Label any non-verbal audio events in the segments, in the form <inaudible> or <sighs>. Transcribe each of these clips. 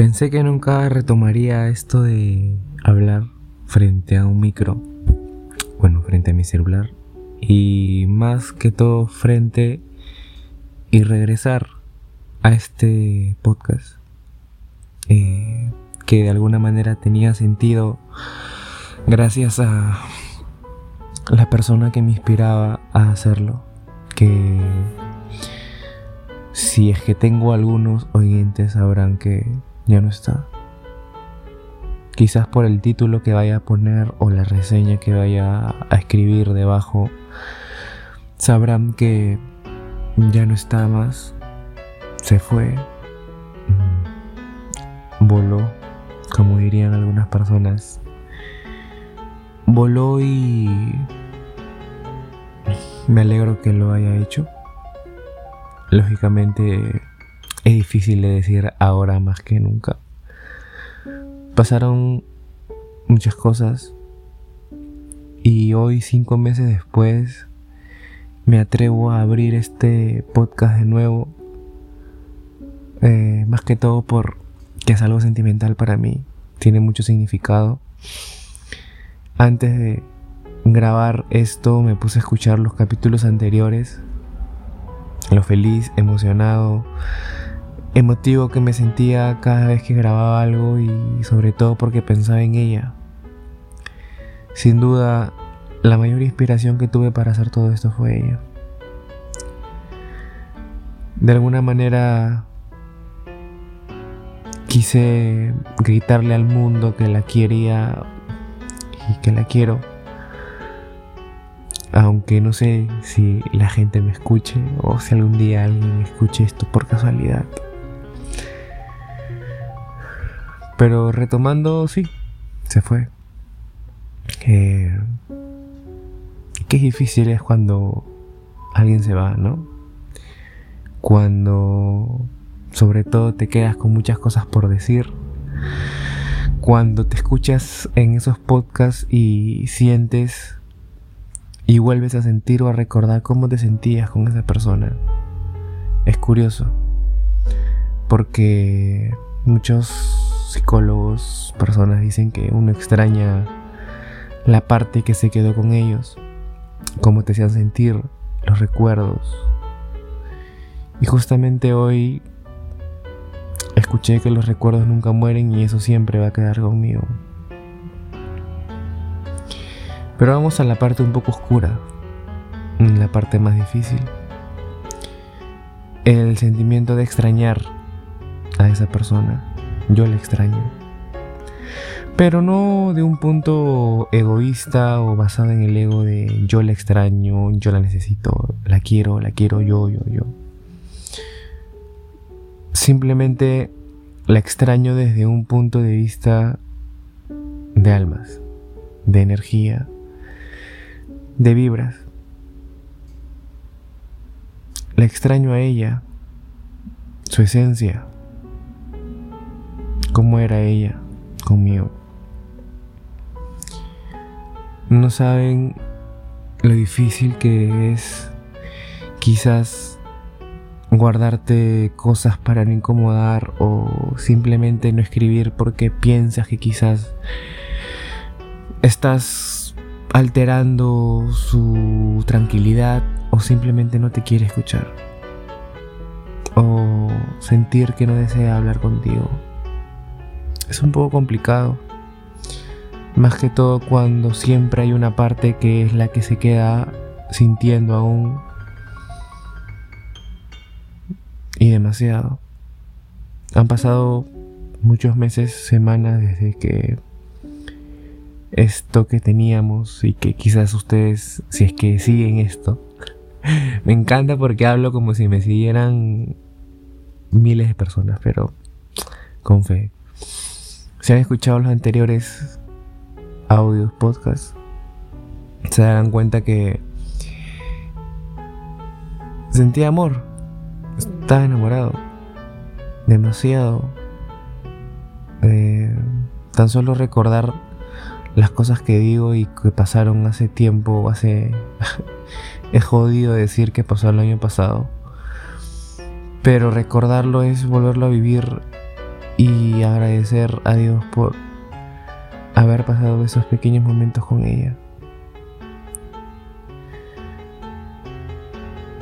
Pensé que nunca retomaría esto de hablar frente a un micro, bueno, frente a mi celular, y más que todo frente y regresar a este podcast eh, que de alguna manera tenía sentido gracias a la persona que me inspiraba a hacerlo, que si es que tengo algunos oyentes sabrán que ya no está. Quizás por el título que vaya a poner o la reseña que vaya a escribir debajo, sabrán que ya no está más, se fue, mm, voló, como dirían algunas personas, voló y me alegro que lo haya hecho. Lógicamente es difícil de decir ahora más que nunca. Pasaron muchas cosas y hoy, cinco meses después, me atrevo a abrir este podcast de nuevo. Eh, más que todo porque es algo sentimental para mí. Tiene mucho significado. Antes de grabar esto me puse a escuchar los capítulos anteriores. Lo feliz, emocionado, emotivo que me sentía cada vez que grababa algo y sobre todo porque pensaba en ella. Sin duda, la mayor inspiración que tuve para hacer todo esto fue ella. De alguna manera quise gritarle al mundo que la quería y que la quiero. Aunque no sé si la gente me escuche o si algún día alguien escuche esto por casualidad. Pero retomando, sí, se fue. Eh, qué difícil es cuando alguien se va, ¿no? Cuando sobre todo te quedas con muchas cosas por decir. Cuando te escuchas en esos podcasts y sientes y vuelves a sentir o a recordar cómo te sentías con esa persona. Es curioso. Porque muchos psicólogos, personas dicen que uno extraña la parte que se quedó con ellos, cómo te hacían sentir, los recuerdos. Y justamente hoy escuché que los recuerdos nunca mueren y eso siempre va a quedar conmigo. Pero vamos a la parte un poco oscura, la parte más difícil. El sentimiento de extrañar a esa persona yo la extraño. Pero no de un punto egoísta o basado en el ego de yo la extraño, yo la necesito, la quiero, la quiero yo, yo, yo. Simplemente la extraño desde un punto de vista de almas, de energía, de vibras. La extraño a ella, su esencia, cómo era ella conmigo. No saben lo difícil que es quizás guardarte cosas para no incomodar o simplemente no escribir porque piensas que quizás estás alterando su tranquilidad o simplemente no te quiere escuchar o sentir que no desea hablar contigo es un poco complicado. Más que todo cuando siempre hay una parte que es la que se queda sintiendo aún. Y demasiado. Han pasado muchos meses, semanas desde que esto que teníamos y que quizás ustedes, si es que siguen esto, <laughs> me encanta porque hablo como si me siguieran miles de personas, pero con fe. Si han escuchado los anteriores audios, podcasts, se darán cuenta que sentía amor. Estaba enamorado. Demasiado. Tan solo recordar las cosas que digo y que pasaron hace tiempo, hace... <laughs> es jodido decir que pasó el año pasado. Pero recordarlo es volverlo a vivir y agradecer a Dios por haber pasado esos pequeños momentos con ella.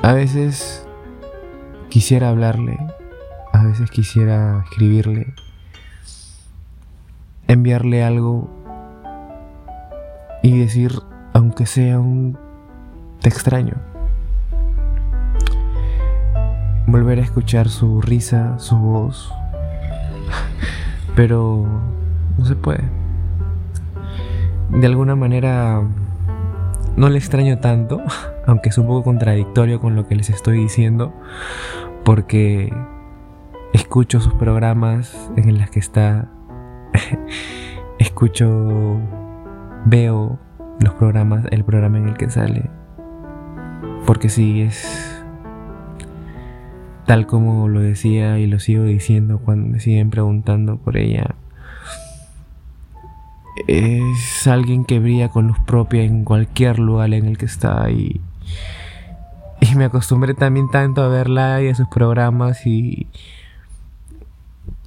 A veces quisiera hablarle, a veces quisiera escribirle, enviarle algo y decir, aunque sea un te extraño. Volver a escuchar su risa, su voz, pero no se puede. De alguna manera no le extraño tanto, <laughs> aunque es un poco contradictorio con lo que les estoy diciendo, porque escucho sus programas en los que está, <laughs> escucho, veo los programas, el programa en el que sale, porque sí es tal como lo decía y lo sigo diciendo cuando me siguen preguntando por ella. Es alguien que brilla con luz propia en cualquier lugar en el que está y, y me acostumbré también tanto a verla y a sus programas y,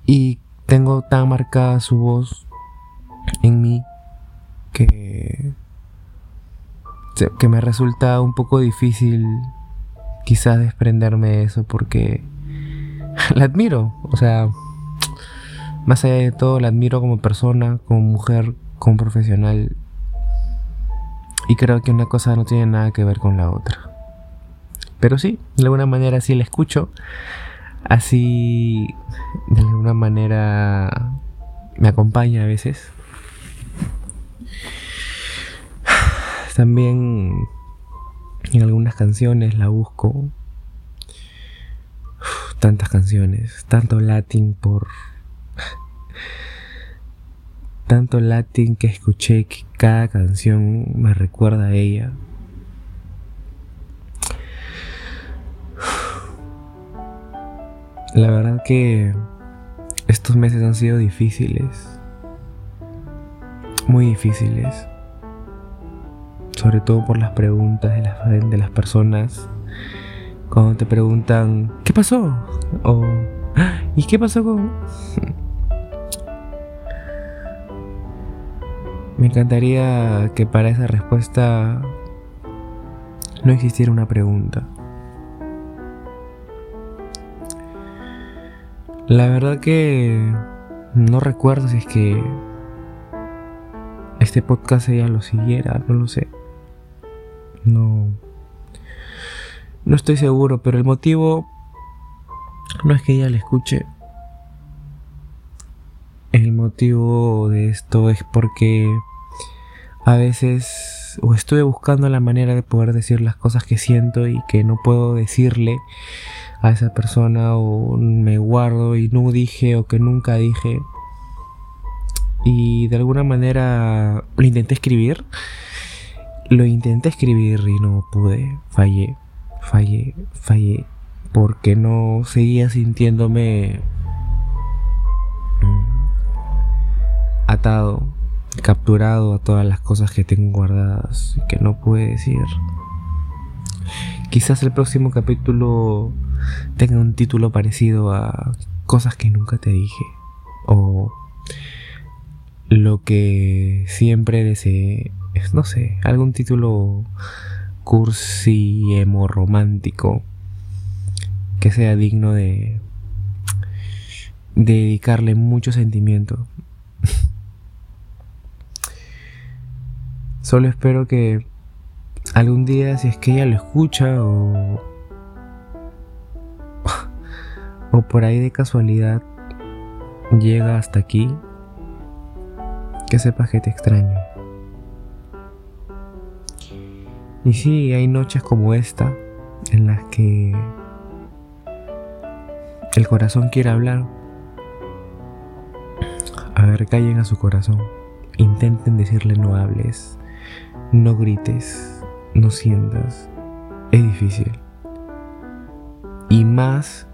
y tengo tan marcada su voz en mí que, que me resulta un poco difícil quizás desprenderme de eso porque <laughs> la admiro. O sea, más allá de todo, la admiro como persona, como mujer, como profesional. Y creo que una cosa no tiene nada que ver con la otra. Pero sí, de alguna manera sí la escucho. Así, de alguna manera, me acompaña a veces. <sighs> También en algunas canciones la busco. tantas canciones, tanto latín por... <laughs> tanto latín que escuché que cada canción me recuerda a ella. La verdad que estos meses han sido difíciles. Muy difíciles sobre todo por las preguntas de las, de las personas. Cuando te preguntan, ¿qué pasó? O, ah, ¿y qué pasó con...? <laughs> Me encantaría que para esa respuesta no existiera una pregunta. La verdad que no recuerdo si es que este podcast ella lo siguiera, no lo sé. No. No estoy seguro, pero el motivo no es que ella le escuche. El motivo de esto es porque a veces o estuve buscando la manera de poder decir las cosas que siento y que no puedo decirle a esa persona o me guardo y no dije o que nunca dije. Y de alguna manera lo intenté escribir lo intenté escribir y no pude. Fallé, fallé, fallé. Porque no seguía sintiéndome mm, atado, capturado a todas las cosas que tengo guardadas y que no pude decir. Quizás el próximo capítulo tenga un título parecido a cosas que nunca te dije. O lo que siempre deseé no sé, algún título cursi, emo, romántico, que sea digno de, dedicarle mucho sentimiento. <laughs> Solo espero que algún día, si es que ella lo escucha o, <laughs> o por ahí de casualidad llega hasta aquí, que sepas que te extraño. Y sí, hay noches como esta en las que el corazón quiere hablar. A ver, callen a su corazón. Intenten decirle no hables, no grites, no sientas. Es difícil. Y más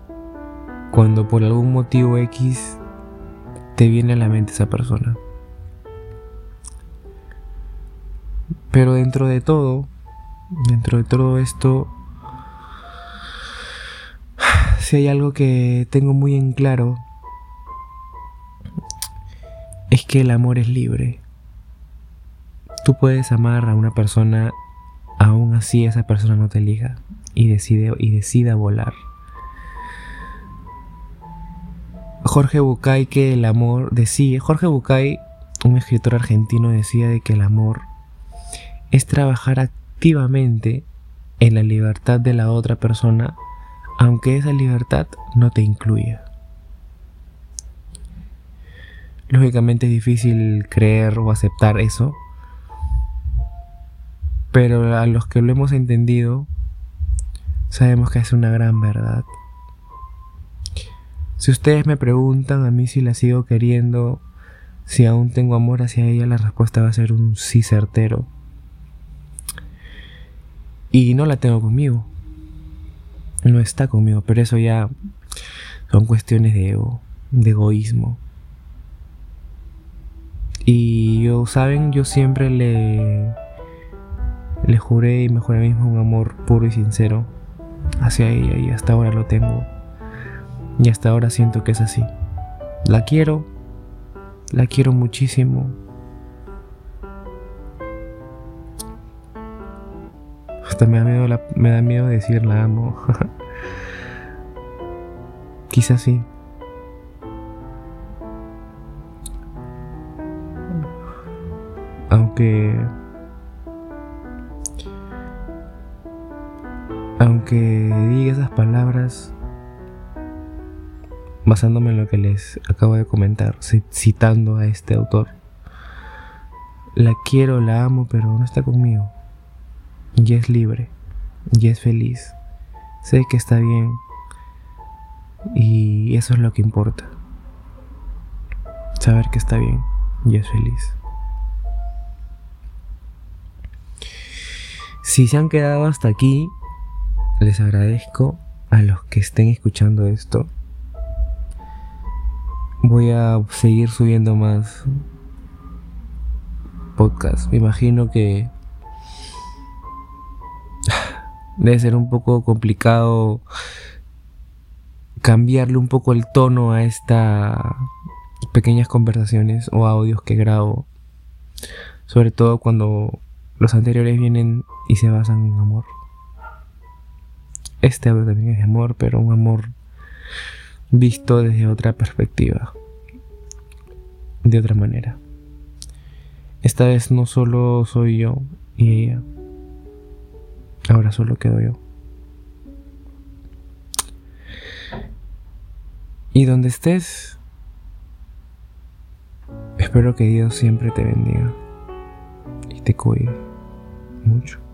cuando por algún motivo X te viene a la mente esa persona. Pero dentro de todo, dentro de todo esto, <sighs> si hay algo que tengo muy en claro, es que el amor es libre. Tú puedes amar a una persona, aún así esa persona no te liga y decide y decida volar. Jorge Bucay que el amor decía, Jorge Bucay, un escritor argentino, decía de que el amor es trabajar activamente en la libertad de la otra persona, aunque esa libertad no te incluya. Lógicamente es difícil creer o aceptar eso, pero a los que lo hemos entendido, sabemos que es una gran verdad. Si ustedes me preguntan a mí si la sigo queriendo, si aún tengo amor hacia ella, la respuesta va a ser un sí certero. Y no la tengo conmigo. No está conmigo, pero eso ya son cuestiones de ego, de egoísmo. Y yo, saben, yo siempre le, le juré y me juré mismo un amor puro y sincero hacia ella y hasta ahora lo tengo. Y hasta ahora siento que es así. La quiero, la quiero muchísimo. Me da miedo, me da miedo decir la amo. <laughs> Quizás sí. Aunque... Aunque diga esas palabras basándome en lo que les acabo de comentar, citando a este autor. La quiero, la amo, pero no está conmigo. Y es libre, y es feliz. Sé que está bien. Y eso es lo que importa. Saber que está bien y es feliz. Si se han quedado hasta aquí, les agradezco a los que estén escuchando esto voy a seguir subiendo más podcast. Me imagino que debe ser un poco complicado cambiarle un poco el tono a estas pequeñas conversaciones o audios que grabo. Sobre todo cuando los anteriores vienen y se basan en amor. Este audio también es de amor, pero un amor visto desde otra perspectiva, de otra manera. Esta vez no solo soy yo y ella, ahora solo quedo yo. Y donde estés, espero que Dios siempre te bendiga y te cuide mucho.